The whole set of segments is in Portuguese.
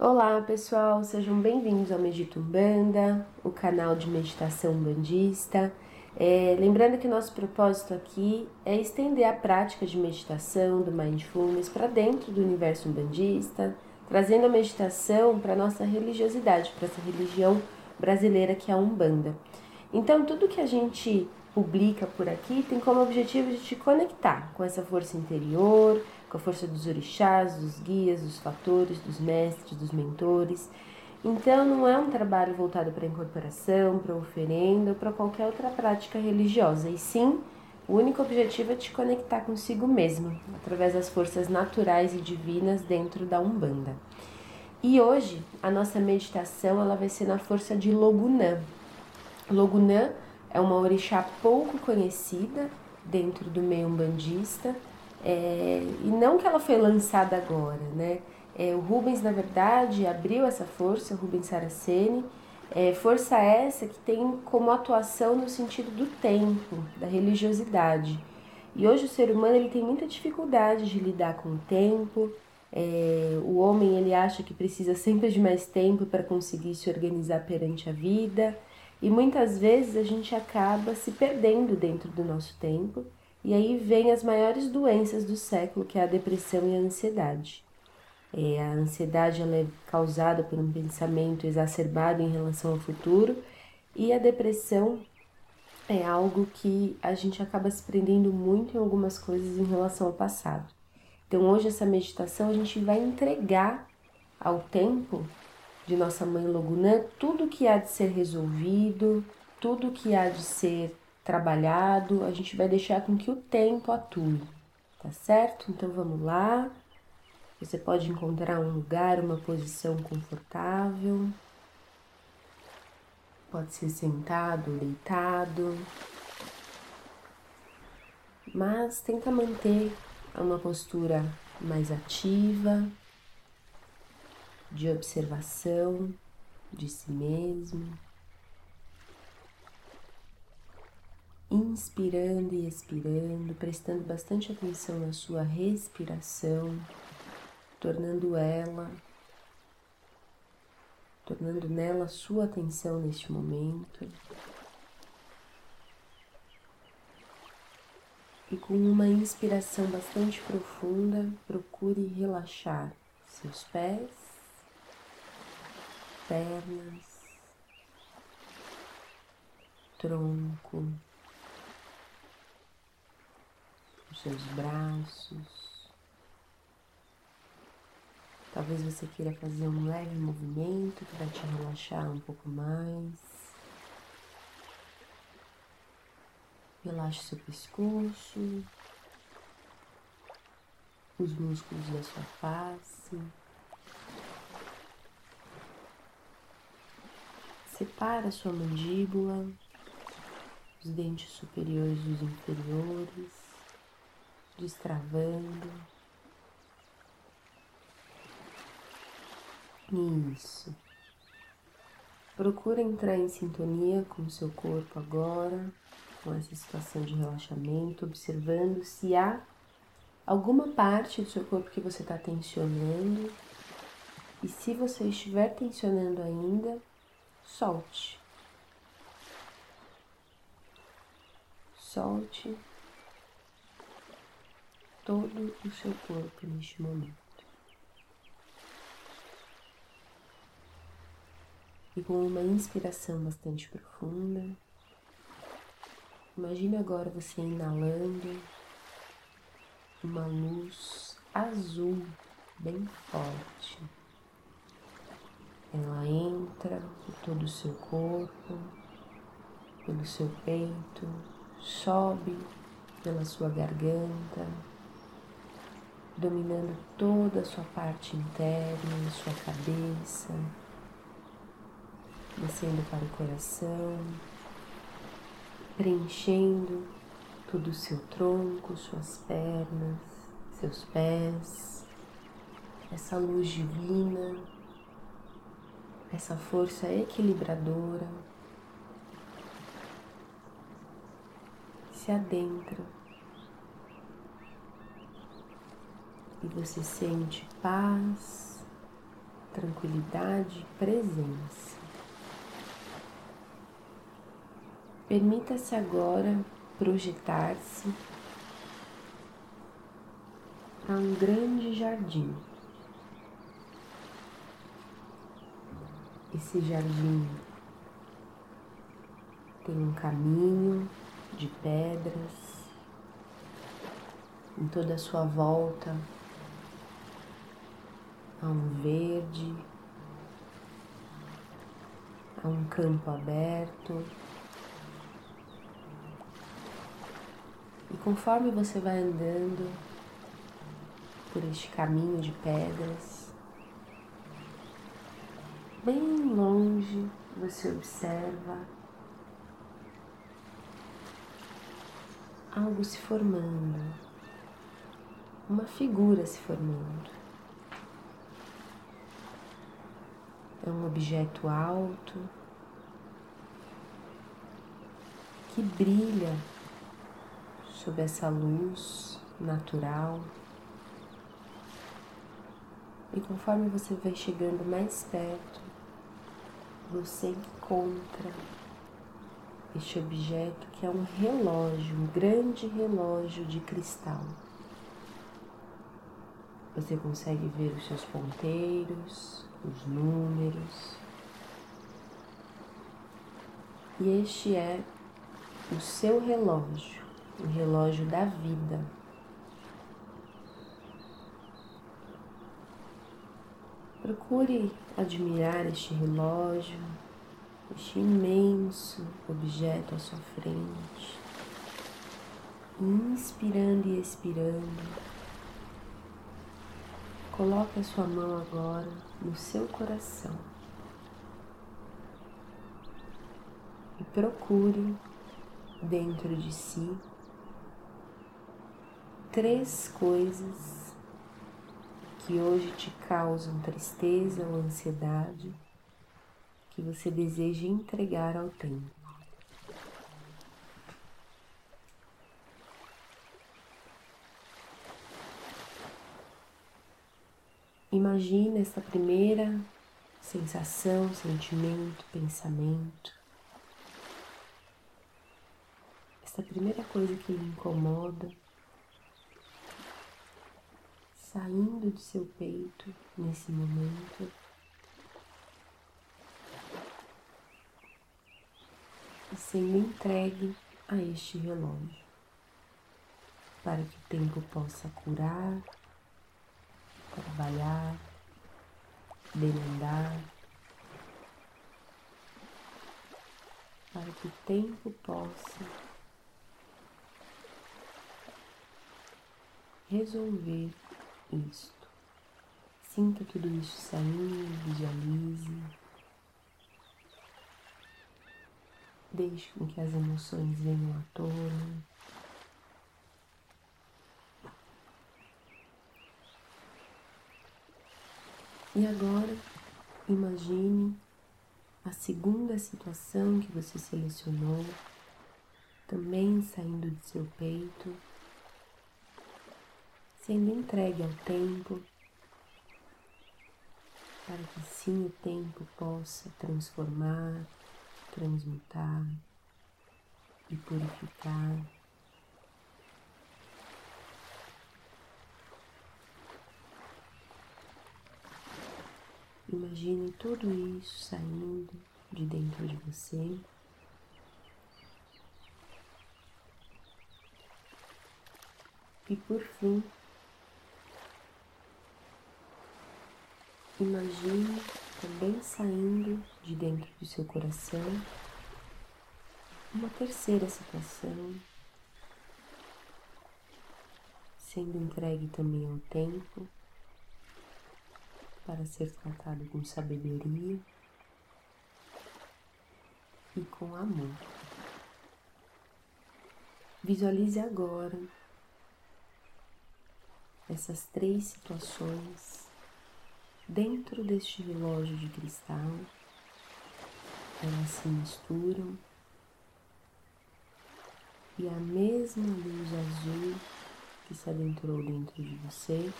Olá pessoal, sejam bem-vindos ao Medito Umbanda, o canal de meditação bandista. É, lembrando que nosso propósito aqui é estender a prática de meditação do Mindfulness para dentro do universo umbandista, trazendo a meditação para nossa religiosidade, para essa religião brasileira que é a Umbanda. Então, tudo que a gente publica por aqui tem como objetivo de te conectar com essa força interior, com a força dos orixás, dos guias, dos fatores, dos mestres, dos mentores. Então, não é um trabalho voltado para incorporação, para oferenda ou para qualquer outra prática religiosa, e sim o único objetivo é te conectar consigo mesmo, através das forças naturais e divinas dentro da Umbanda. E hoje a nossa meditação ela vai ser na força de Logunã. Logunã é uma orixá pouco conhecida dentro do meio umbandista, é, e não que ela foi lançada agora, né? É, o Rubens, na verdade, abriu essa força, o Rubens Saraceni, é, força essa que tem como atuação no sentido do tempo, da religiosidade. E hoje o ser humano ele tem muita dificuldade de lidar com o tempo. É, o homem ele acha que precisa sempre de mais tempo para conseguir se organizar perante a vida. E muitas vezes a gente acaba se perdendo dentro do nosso tempo, e aí vem as maiores doenças do século, que é a depressão e a ansiedade. É, a ansiedade ela é causada por um pensamento exacerbado em relação ao futuro, e a depressão é algo que a gente acaba se prendendo muito em algumas coisas em relação ao passado. Então hoje essa meditação a gente vai entregar ao tempo de nossa mãe Logunã, tudo que há de ser resolvido, tudo que há de ser trabalhado, a gente vai deixar com que o tempo atue, tá certo? Então vamos lá. Você pode encontrar um lugar, uma posição confortável. Pode ser sentado, deitado. Mas tenta manter uma postura mais ativa, de observação de si mesmo, inspirando e expirando, prestando bastante atenção na sua respiração, tornando ela, tornando nela sua atenção neste momento. E com uma inspiração bastante profunda, procure relaxar seus pés, pernas, tronco, seus braços. Talvez você queira fazer um leve movimento para te relaxar um pouco mais. Relaxe seu pescoço, os músculos da sua face. Separa sua mandíbula, os dentes superiores dos inferiores, destravando. Isso. Procura entrar em sintonia com o seu corpo agora, com essa situação de relaxamento, observando se há alguma parte do seu corpo que você está tensionando. E se você estiver tensionando ainda, solte. Solte todo o seu corpo neste momento. E com uma inspiração bastante profunda, imagine agora você inalando uma luz azul bem forte ela entra por todo o seu corpo, pelo seu peito, sobe pela sua garganta, dominando toda a sua parte interna, sua cabeça, descendo para o coração, preenchendo todo o seu tronco, suas pernas, seus pés, essa luz divina essa força equilibradora se adentra e você sente paz, tranquilidade presença. Permita-se agora projetar-se a um grande jardim. Esse jardim tem um caminho de pedras em toda a sua volta. Há um verde, há um campo aberto. E conforme você vai andando por este caminho de pedras, bem longe você observa algo se formando, uma figura se formando. É um objeto alto que brilha sob essa luz natural. E conforme você vai chegando mais perto, você encontra este objeto que é um relógio, um grande relógio de cristal. Você consegue ver os seus ponteiros, os números. E este é o seu relógio, o relógio da vida. Procure admirar este relógio, este imenso objeto à sua frente, inspirando e expirando. Coloque a sua mão agora no seu coração e procure dentro de si três coisas que hoje te causam tristeza ou ansiedade que você deseja entregar ao tempo. Imagina essa primeira sensação, sentimento, pensamento. Essa primeira coisa que lhe incomoda saindo do seu peito nesse momento. E sendo entregue a este relógio, para que o tempo possa curar, trabalhar, demandar, para que o tempo possa resolver isto. Sinta tudo isso saindo, visualize. Deixe com que as emoções venham à tona. E agora, imagine a segunda situação que você selecionou, também saindo de seu peito, sendo entregue ao tempo, para que sim o tempo possa transformar, transmutar e purificar. Imagine tudo isso saindo de dentro de você. E por fim, imagine também saindo de dentro do seu coração uma terceira situação, sendo entregue também ao tempo para ser tratado com sabedoria e com amor. Visualize agora essas três situações dentro deste relógio de cristal. Elas se misturam e a mesma luz azul que se adentrou dentro de você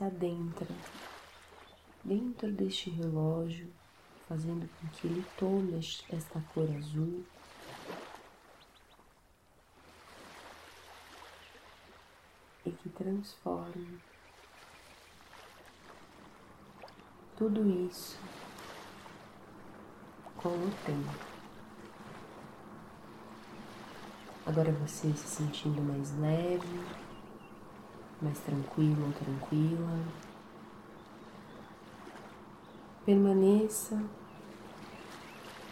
se adentra dentro deste relógio, fazendo com que ele tome esta cor azul. E que transforme tudo isso com o tempo. Agora você se sentindo mais leve, mais tranquilo ou tranquila. Permaneça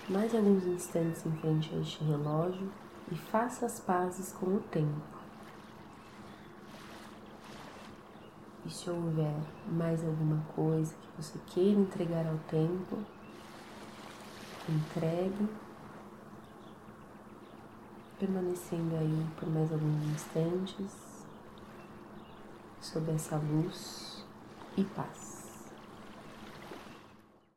mais alguns instantes em frente a este relógio e faça as pazes com o tempo. E se houver mais alguma coisa que você queira entregar ao tempo, entregue, permanecendo aí por mais alguns instantes sob essa luz e paz.